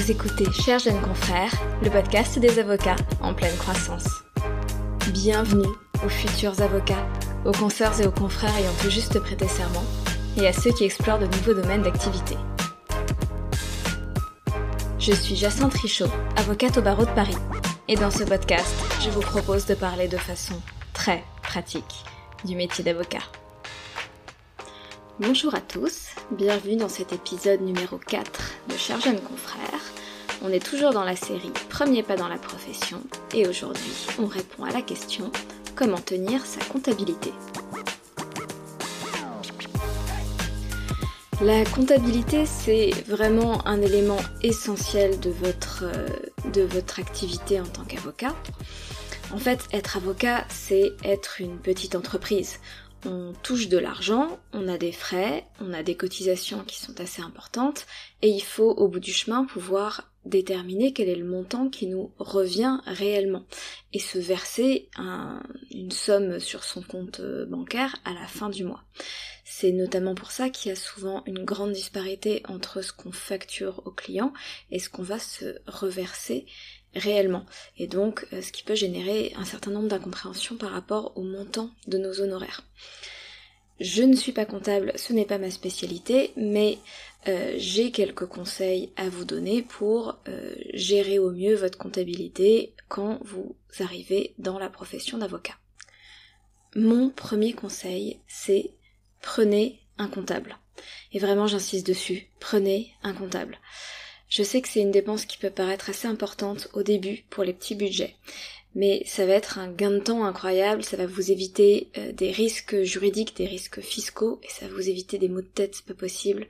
Vous écoutez Chers jeunes confrères, le podcast des avocats en pleine croissance. Bienvenue aux futurs avocats, aux consoeurs et aux confrères ayant tout juste prêté serment, et à ceux qui explorent de nouveaux domaines d'activité. Je suis Jacinthe Richaud, avocate au barreau de Paris, et dans ce podcast, je vous propose de parler de façon très pratique du métier d'avocat. Bonjour à tous, bienvenue dans cet épisode numéro 4 de Chers jeunes confrères. On est toujours dans la série Premier pas dans la profession et aujourd'hui on répond à la question comment tenir sa comptabilité? La comptabilité, c'est vraiment un élément essentiel de votre, euh, de votre activité en tant qu'avocat. En fait, être avocat, c'est être une petite entreprise on touche de l'argent, on a des frais, on a des cotisations qui sont assez importantes, et il faut au bout du chemin pouvoir déterminer quel est le montant qui nous revient réellement, et se verser une somme sur son compte euh, bancaire à la fin du mois. C'est notamment pour ça qu'il y a souvent une grande disparité entre ce qu'on facture au client et ce qu'on va se reverser réellement. Et donc, euh, ce qui peut générer un certain nombre d'incompréhensions par rapport au montant de nos honoraires. Je ne suis pas comptable, ce n'est pas ma spécialité, mais euh, j'ai quelques conseils à vous donner pour euh, gérer au mieux votre comptabilité quand vous arrivez dans la profession d'avocat. Mon premier conseil, c'est prenez un comptable. Et vraiment j'insiste dessus, prenez un comptable. Je sais que c'est une dépense qui peut paraître assez importante au début pour les petits budgets, mais ça va être un gain de temps incroyable, ça va vous éviter euh, des risques juridiques, des risques fiscaux, et ça va vous éviter des maux de tête pas possible.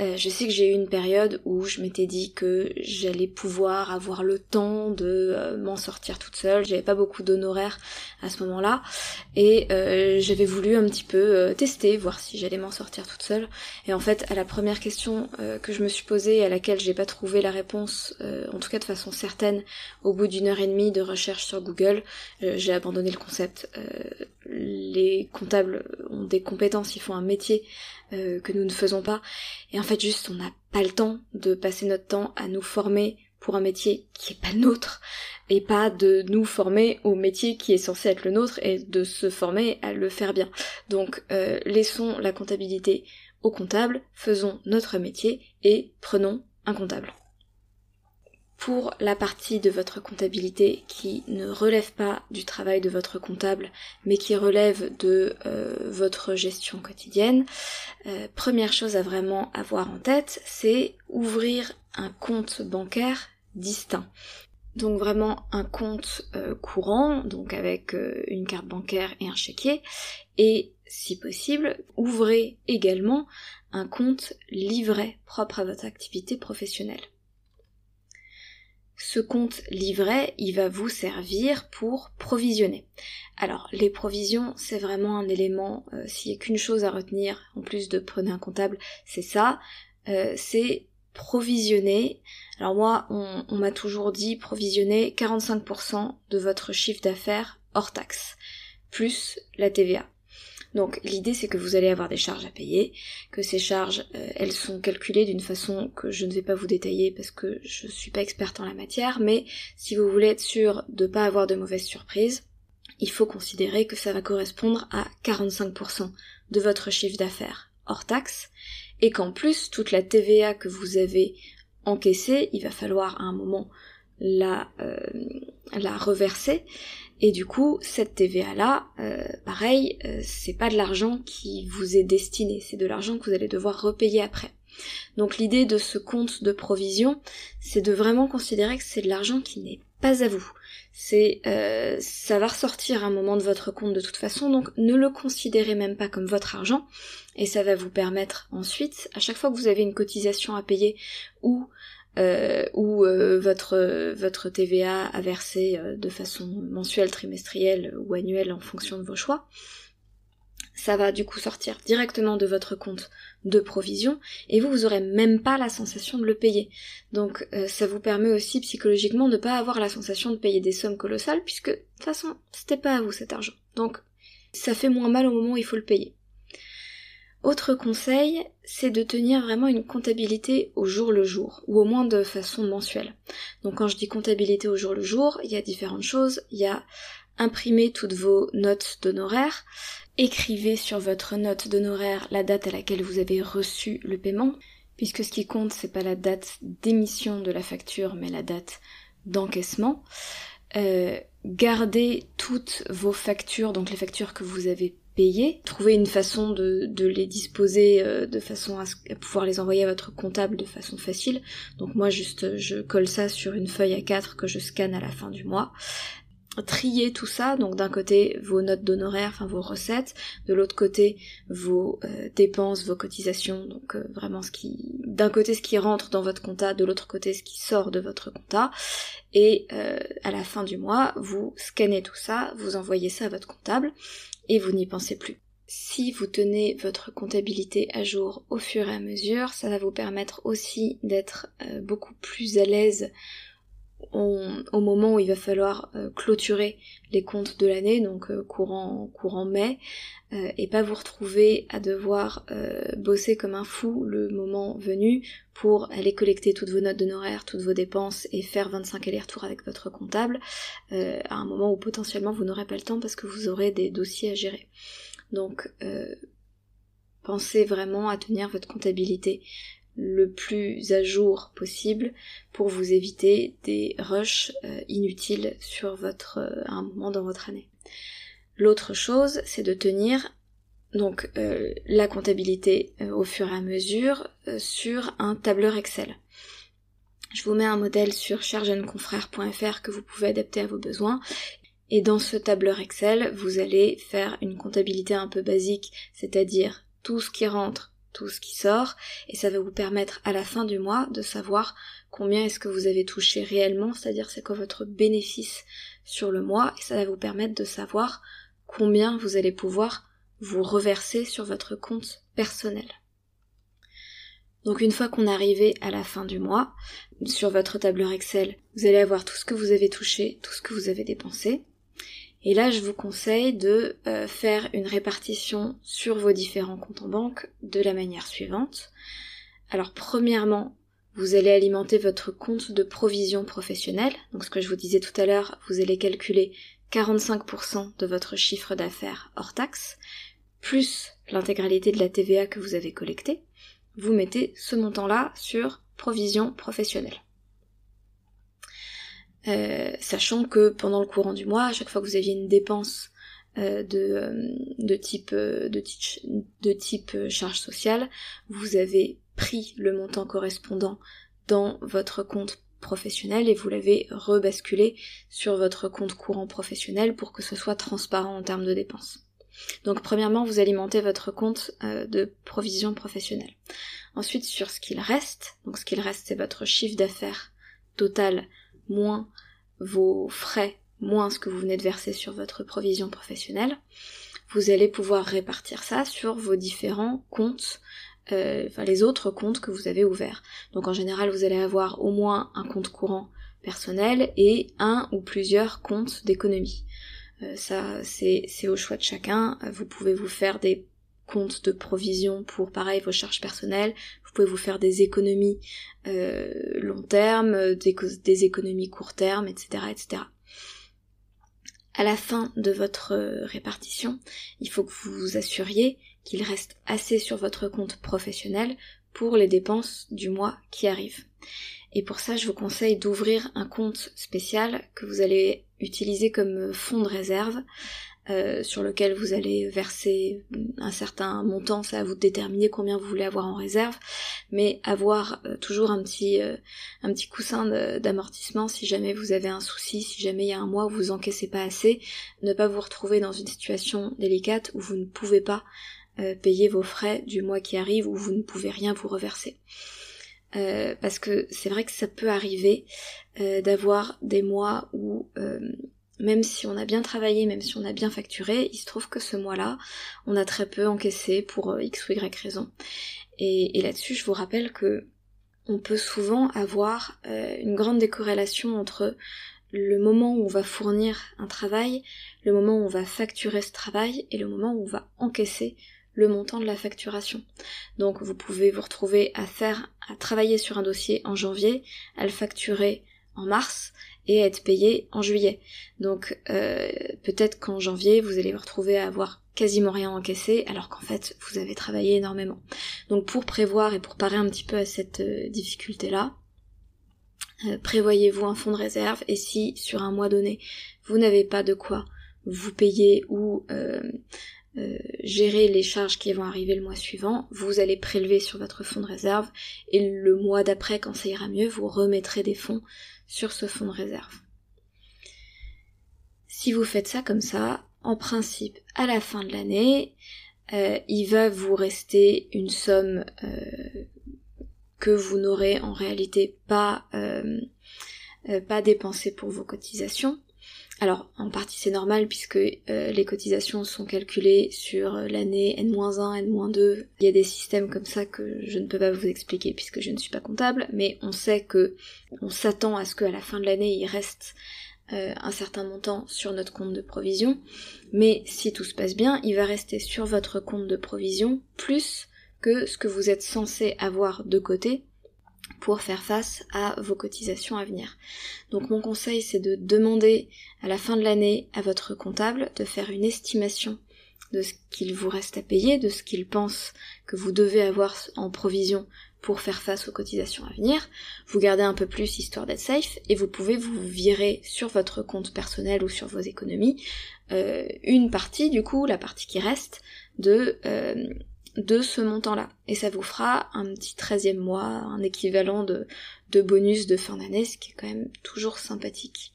Euh, je sais que j'ai eu une période où je m'étais dit que j'allais pouvoir avoir le temps de euh, m'en sortir toute seule. J'avais pas beaucoup d'honoraires à ce moment-là et euh, j'avais voulu un petit peu tester, voir si j'allais m'en sortir toute seule. Et en fait, à la première question que je me suis posée et à laquelle j'ai pas trouvé la réponse, en tout cas de façon certaine, au bout d'une heure et demie de recherche sur Google, j'ai abandonné le concept. les comptables ont des compétences, ils font un métier euh, que nous ne faisons pas. En fait, juste, on n'a pas le temps de passer notre temps à nous former pour un métier qui est pas nôtre et pas de nous former au métier qui est censé être le nôtre et de se former à le faire bien. Donc euh, laissons la comptabilité au comptable, faisons notre métier et prenons un comptable pour la partie de votre comptabilité qui ne relève pas du travail de votre comptable, mais qui relève de euh, votre gestion quotidienne, euh, première chose à vraiment avoir en tête, c'est ouvrir un compte bancaire distinct. Donc vraiment un compte euh, courant, donc avec une carte bancaire et un chéquier, et si possible, ouvrez également un compte livret propre à votre activité professionnelle ce compte livret, il va vous servir pour provisionner. Alors, les provisions, c'est vraiment un élément, euh, s'il n'y a qu'une chose à retenir, en plus de prenez un comptable, c'est ça, euh, c'est provisionner. Alors moi, on, on m'a toujours dit provisionner 45% de votre chiffre d'affaires hors taxe, plus la TVA. Donc l'idée c'est que vous allez avoir des charges à payer, que ces charges euh, elles sont calculées d'une façon que je ne vais pas vous détailler parce que je suis pas experte en la matière, mais si vous voulez être sûr de pas avoir de mauvaises surprises, il faut considérer que ça va correspondre à 45% de votre chiffre d'affaires hors taxe et qu'en plus toute la TVA que vous avez encaissée, il va falloir à un moment la, euh, la reverser et du coup, cette TVA-là, euh, pareil, euh, c'est pas de l'argent qui vous est destiné, c'est de l'argent que vous allez devoir repayer après. Donc l'idée de ce compte de provision, c'est de vraiment considérer que c'est de l'argent qui n'est pas à vous. C'est euh, ça va ressortir à un moment de votre compte de toute façon, donc ne le considérez même pas comme votre argent, et ça va vous permettre ensuite, à chaque fois que vous avez une cotisation à payer ou euh, ou euh, votre votre TVA à verser euh, de façon mensuelle, trimestrielle ou annuelle en fonction de vos choix. Ça va du coup sortir directement de votre compte de provision et vous vous aurez même pas la sensation de le payer. Donc ça vous permet aussi psychologiquement de pas avoir la sensation de payer des sommes colossales puisque de toute façon c'était pas à vous cet argent. Donc ça fait moins mal au moment où il faut le payer. Autre conseil, c'est de tenir vraiment une comptabilité au jour le jour, ou au moins de façon mensuelle. Donc quand je dis comptabilité au jour le jour, il y a différentes choses. Il y a imprimer toutes vos notes d'honoraires, écrivez sur votre note d'honoraire la date à laquelle vous avez reçu le paiement, puisque ce qui compte c'est pas la date d'émission de la facture, mais la date d'encaissement. Euh, gardez toutes vos factures, donc les factures que vous avez payées. Trouvez une façon de, les disposer euh, de façon à, pouvoir les envoyer à votre comptable de façon facile. Donc moi juste je colle ça sur une feuille à 4 que je scanne à la fin du mois trier tout ça, donc d'un côté vos notes d'honoraires, enfin vos recettes, de l'autre côté vos euh, dépenses, vos cotisations, donc euh, vraiment ce qui, d'un côté ce qui rentre dans votre compta, de l'autre côté ce qui sort de votre compta, et euh, à la fin du mois vous scannez tout ça, vous envoyez ça à votre comptable et vous n'y pensez plus. Si vous tenez votre comptabilité à jour au fur et à mesure, ça va vous permettre aussi d'être beaucoup plus à l'aise au moment où il va falloir euh, clôturer les comptes de l'année, donc euh, courant, courant mai, euh, et pas vous retrouver à devoir bosser comme un fou le moment venu pour aller collecter toutes vos notes d'honoraires, toutes vos dépenses et faire 25 allers-retours avec votre comptable, à un moment où potentiellement vous n'aurez pas le temps parce que vous aurez des dossiers à gérer. Donc pensez vraiment à tenir votre comptabilité le plus à jour possible pour vous éviter des rushs euh, inutiles sur votre euh, un moment dans votre année. L'autre chose, c'est de tenir donc euh, la comptabilité au fur et à mesure sur un tableur Excel. Je vous mets un modèle sur cherjeuneconfrère.fr que vous pouvez adapter à vos besoins. Et dans ce tableur Excel, vous allez faire une comptabilité un peu basique, c'est-à-dire tout ce qui rentre tout ce qui sort et ça va vous permettre à la fin du mois de savoir combien est-ce que vous avez touché réellement, c'est-à-dire c'est quoi votre bénéfice sur le mois et ça va vous permettre de savoir combien vous allez pouvoir vous reverser sur votre compte personnel. Donc une fois qu'on est arrivé à la fin du mois, sur votre tableur Excel, vous allez avoir tout ce que vous avez touché, tout ce que vous avez dépensé. Et là, je vous conseille de euh, faire une répartition sur vos différents comptes en banque de la manière suivante. Alors, premièrement, vous allez alimenter votre compte de provision professionnelle. Donc, ce que je vous disais tout à l'heure, vous allez calculer 45% de votre chiffre d'affaires hors taxe, plus l'intégralité de la TVA que vous avez collectée. Vous mettez ce montant-là sur provision professionnelle. Euh, sachant que pendant le courant du mois, à chaque fois que vous aviez une dépense euh, de, euh, de, type, de, de type charge sociale, vous avez pris le montant correspondant dans votre compte professionnel et vous l'avez rebasculé sur votre compte courant professionnel pour que ce soit transparent en termes de dépenses. Donc premièrement, vous alimentez votre compte de provision professionnelle. Ensuite, sur ce qu'il reste, donc ce qu'il reste, c'est votre chiffre d'affaires total moins vos frais, moins ce que vous venez de verser sur votre provision professionnelle, vous allez pouvoir répartir ça sur vos différents comptes, euh, enfin les autres comptes que vous avez ouverts. Donc en général, vous allez avoir au moins un compte courant personnel et un ou plusieurs comptes d'économie. Euh, ça, c'est au choix de chacun. Vous pouvez vous faire des de provision pour pareil vos charges personnelles, vous pouvez vous faire des économies euh, long terme, des, économies court terme, etc., etc. À la fin de votre euh, répartition, il faut que vous vous assuriez qu'il reste assez sur votre compte professionnel pour les dépenses du mois qui arrivent. Et pour ça, je vous conseille d'ouvrir un compte spécial que vous allez utiliser comme fonds de réserve euh, sur lequel vous allez verser un certain montant, c'est à vous déterminer combien vous voulez avoir en réserve, mais avoir euh, toujours un petit euh, un petit coussin d'amortissement si jamais vous avez un souci, si jamais il y a un mois où vous encaissez pas assez, ne pas vous retrouver dans une situation délicate où vous ne pouvez pas payer vos frais du mois qui arrive, où vous ne pouvez rien vous reverser. parce que c'est vrai que ça peut arriver d'avoir des mois où même si on a bien travaillé, même si on a bien facturé, il se trouve que ce mois-là, on a très peu encaissé pour euh, X ou Y raison. Et, là-dessus, je vous rappelle que on peut souvent avoir euh, une grande décorrélation entre le moment où on va fournir un travail, le moment où on va facturer ce travail et le moment où on va encaisser le montant de la facturation. Donc vous pouvez vous retrouver à faire, à travailler sur un dossier en janvier, à le facturer en mars et être payé en juillet. Donc euh, peut-être qu'en janvier vous allez vous retrouver à avoir quasiment rien encaissé alors qu'en fait vous avez travaillé énormément. Donc pour prévoir et pour parer un petit peu à cette euh, difficulté là, euh, prévoyez-vous un fonds de réserve et si sur un mois donné vous n'avez pas de quoi vous payer ou gérer les charges qui vont arriver le mois suivant, vous allez prélever sur votre fonds de réserve et le mois d'après quand ça ira mieux vous remettrez des fonds sur ce fonds de réserve. Si vous faites ça comme ça, en principe, à la fin de l'année, euh, il va vous rester une somme euh, que vous n'aurez en réalité pas, euh, pas dépensée pour vos cotisations. Alors, en partie c'est normal puisque les cotisations sont calculées sur l'année N-1, N-2. Il y a des systèmes comme ça que je ne peux pas vous expliquer puisque je ne suis pas comptable, mais on sait que on s'attend à ce qu'à la fin de l'année il reste euh, un certain montant sur notre compte de provision, mais si tout se passe bien, il va rester sur votre compte de provision plus que ce que vous êtes censé avoir de côté pour faire face à vos cotisations à venir. Donc mon conseil c'est de demander à la fin de l'année à votre comptable de faire une estimation de ce qu'il vous reste à payer, de ce qu'il pense que vous devez avoir en provision pour faire face aux cotisations à venir, vous gardez un peu plus histoire d'être safe, et vous pouvez vous virer sur votre compte personnel ou sur vos économies euh, une partie, du coup, la partie qui reste, de, euh, de ce montant-là. Et ça vous fera un petit 13e mois, un équivalent de, bonus de fin d'année, ce qui est quand même toujours sympathique.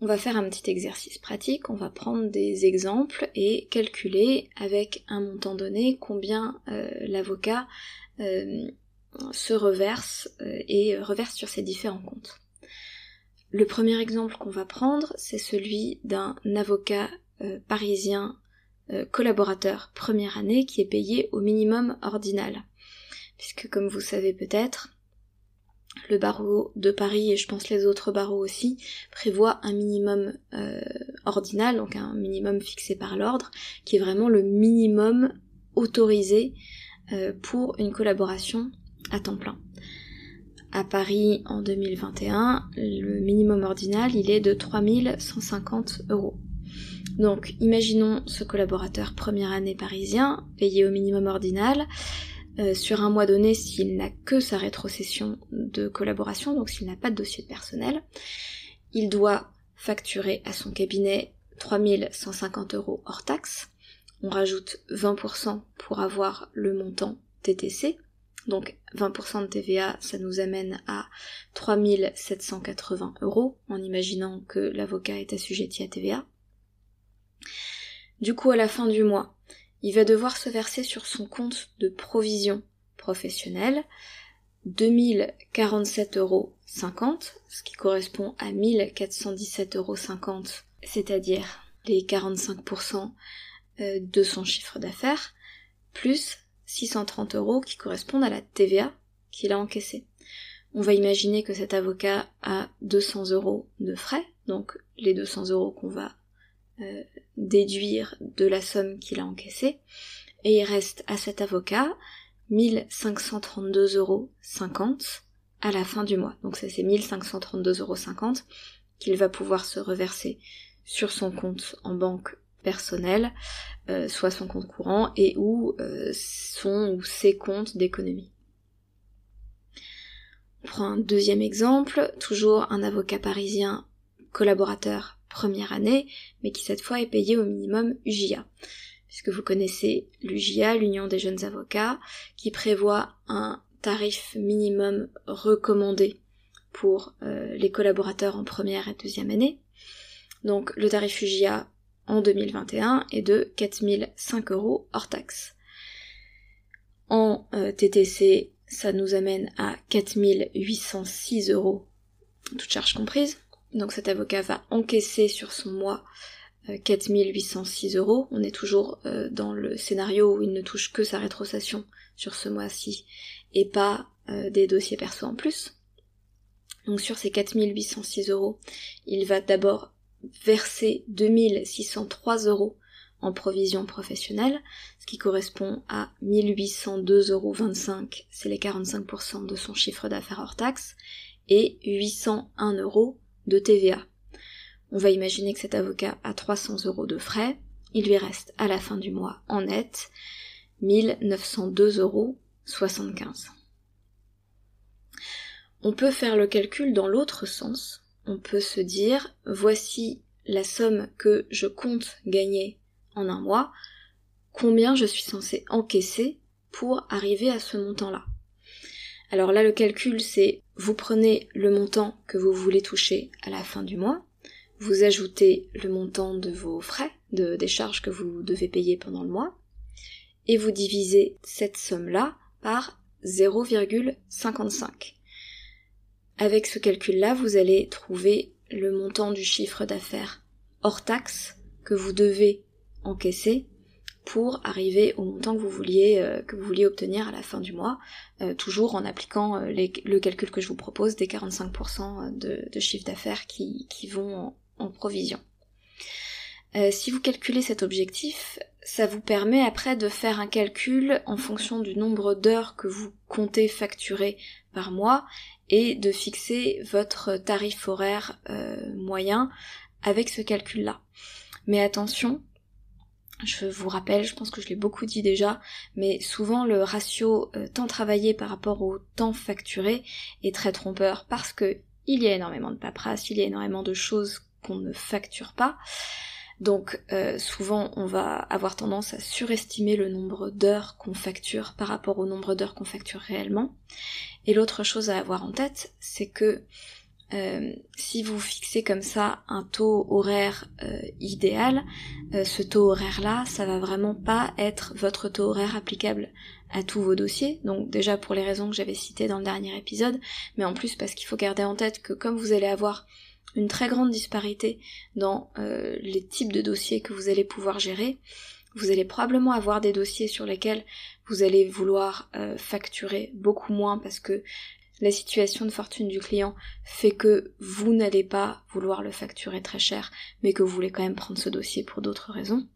On va faire un petit exercice pratique, on va prendre des exemples et calculer avec un montant donné combien euh, l'avocat euh, se reverse euh, et reverse sur ses différents comptes. Le premier exemple qu'on va prendre, c'est celui d'un avocat euh, collaborateur première année qui est payé au minimum ordinal. Puisque comme vous savez peut-être, le barreau de Paris et je pense les autres barreaux aussi prévoient un minimum ordinal, donc un minimum fixé par l'ordre, qui est vraiment le minimum autorisé euh, pour une collaboration à temps plein. À Paris en 2021, le minimum ordinal il est de 3150 euros. Donc imaginons ce collaborateur première année parisien payé au minimum ordinal euh, sur un mois donné s'il n'a que sa rétrocession de collaboration, donc s'il n'a pas de dossier de personnel, il doit facturer à son cabinet 3150 euros hors taxe, on rajoute 20% pour avoir le montant TTC. Donc 20% de TVA, ça nous amène à 3780 euros, en imaginant que l'avocat est assujetti à TVA. Du coup, à la fin du mois, il va devoir se verser sur son compte de provision professionnelle 2047,50 euros, ce qui correspond à 1417,50 euros, c'est-à-dire les 45% euh, de son chiffre d'affaires, plus 630 euros qui correspondent à la TVA qu'il a encaissée. On va imaginer que cet avocat a 200 euros de frais, donc les 200 euros qu'on va euh, déduire de la somme qu'il a encaissée, et il reste à cet avocat 1532,50 euros à la fin du mois. Donc c'est ces 1532,50 euros qu'il va pouvoir se reverser sur son compte en banque personnel, euh, soit son compte courant et ou euh, son ou ses comptes d'économie. On prend un deuxième exemple, toujours un avocat parisien collaborateur première année, mais qui cette fois est payé au minimum UJA. Puisque vous connaissez l'UJA, l'Union des jeunes avocats, qui prévoit un tarif minimum recommandé pour euh, les collaborateurs en première et deuxième année. Donc le tarif UJA en 2021 est de 4005 euros hors taxe. En euh, TTC, ça nous amène à 4806 euros, toutes charges comprises. Donc cet avocat va encaisser sur son mois 4806 euh, euros. On est toujours euh, dans le scénario où il ne touche que sa rétrocession sur ce mois-ci et pas des dossiers perso en plus. Donc sur ces 4806 euros, il va d'abord verser 2603 euros en provision professionnelle, ce qui correspond à 1802,25 euros, c'est les 45% de son chiffre d'affaires hors taxe, et 801 euros de TVA. On va imaginer que cet avocat a 300 euros de frais, il lui reste à la fin du mois en net 1902,75 euros. On peut faire le calcul dans l'autre sens. On peut se dire, voici la somme que je compte gagner en un mois, combien je suis censé encaisser pour arriver à ce montant-là? Alors là, le calcul, c'est vous prenez le montant que vous voulez toucher à la fin du mois, vous ajoutez le montant de vos frais, de, des charges que vous devez payer pendant le mois, et vous divisez cette somme-là par 0,55. Avec ce calcul-là, vous allez trouver le montant du chiffre d'affaires hors taxe que vous devez encaisser pour arriver au montant que vous vouliez, euh, que vous vouliez obtenir à la fin du mois, euh, toujours en appliquant euh, le calcul que je vous propose des 45% de, de chiffre d'affaires qui, qui, vont en, provision. si vous calculez cet objectif, ça vous permet après de faire un calcul en fonction du nombre d'heures que vous comptez facturer par mois et de fixer votre tarif horaire moyen avec ce calcul-là. Mais attention, je vous rappelle, je pense que je l'ai beaucoup dit déjà, mais souvent le ratio euh, temps travaillé par rapport au temps facturé est très trompeur parce que il y a énormément de paperasse, il y a énormément de choses qu'on ne facture pas. Donc euh, souvent on va avoir tendance à surestimer le nombre d'heures qu'on facture par rapport au nombre d'heures qu'on facture réellement. Et l'autre chose à avoir en tête, c'est que euh, si vous fixez comme ça un taux horaire euh, idéal, euh, ce taux horaire-là, ça va vraiment pas être votre taux horaire applicable à tous vos dossiers. Donc déjà pour les raisons que j'avais citées dans le dernier épisode, mais en plus parce qu'il faut garder en tête que comme vous allez avoir une très grande disparité dans les types de dossiers que vous allez pouvoir gérer, vous allez probablement avoir des dossiers sur lesquels vous allez vouloir facturer beaucoup moins parce que la situation de fortune du client fait que vous n'allez pas vouloir le facturer très cher, mais que vous voulez quand même prendre ce dossier pour d'autres raisons.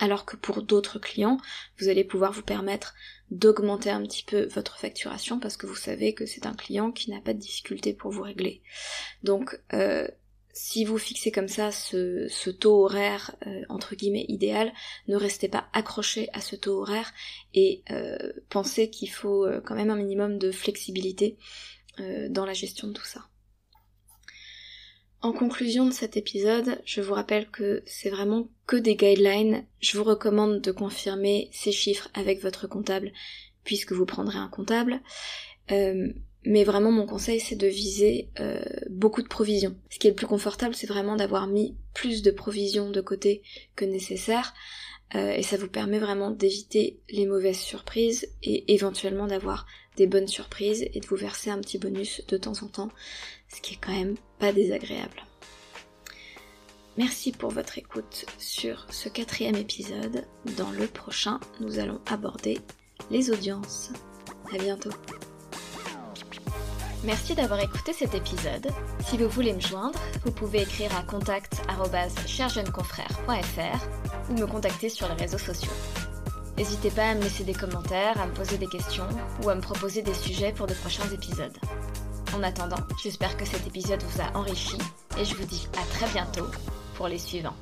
Alors que pour d'autres clients, vous allez pouvoir vous permettre d'augmenter un petit peu votre facturation parce que vous savez que c'est un client qui n'a pas de difficulté pour vous régler. Donc euh, si vous fixez comme ça ce, taux horaire euh, entre guillemets idéal, ne restez pas accroché à ce taux horaire et euh, pensez qu'il faut euh, quand même un minimum de flexibilité dans la gestion de tout ça. En conclusion de cet épisode, je vous rappelle que c'est vraiment que des guidelines. Je vous recommande de confirmer ces chiffres avec votre comptable puisque vous prendrez un comptable. Mais vraiment, mon conseil, c'est de viser euh, beaucoup de provisions. Ce qui est le plus confortable, c'est vraiment d'avoir mis plus de provisions de côté que nécessaire. Euh, et ça vous permet vraiment d'éviter les mauvaises surprises et éventuellement d'avoir des bonnes surprises et de vous verser un petit bonus de temps en temps, ce qui est quand même pas désagréable. Merci pour votre écoute sur ce quatrième épisode. Dans le prochain, nous allons aborder les audiences. À bientôt. Merci d'avoir écouté cet épisode. Si vous voulez me joindre, vous pouvez écrire à contact@cherjeuneconfrère.fr ou me contacter sur les réseaux sociaux. N'hésitez pas à me laisser des commentaires, à me poser des questions ou à me proposer des sujets pour de prochains épisodes. En attendant, j'espère que cet épisode vous a enrichi et je vous dis à très bientôt pour les suivants.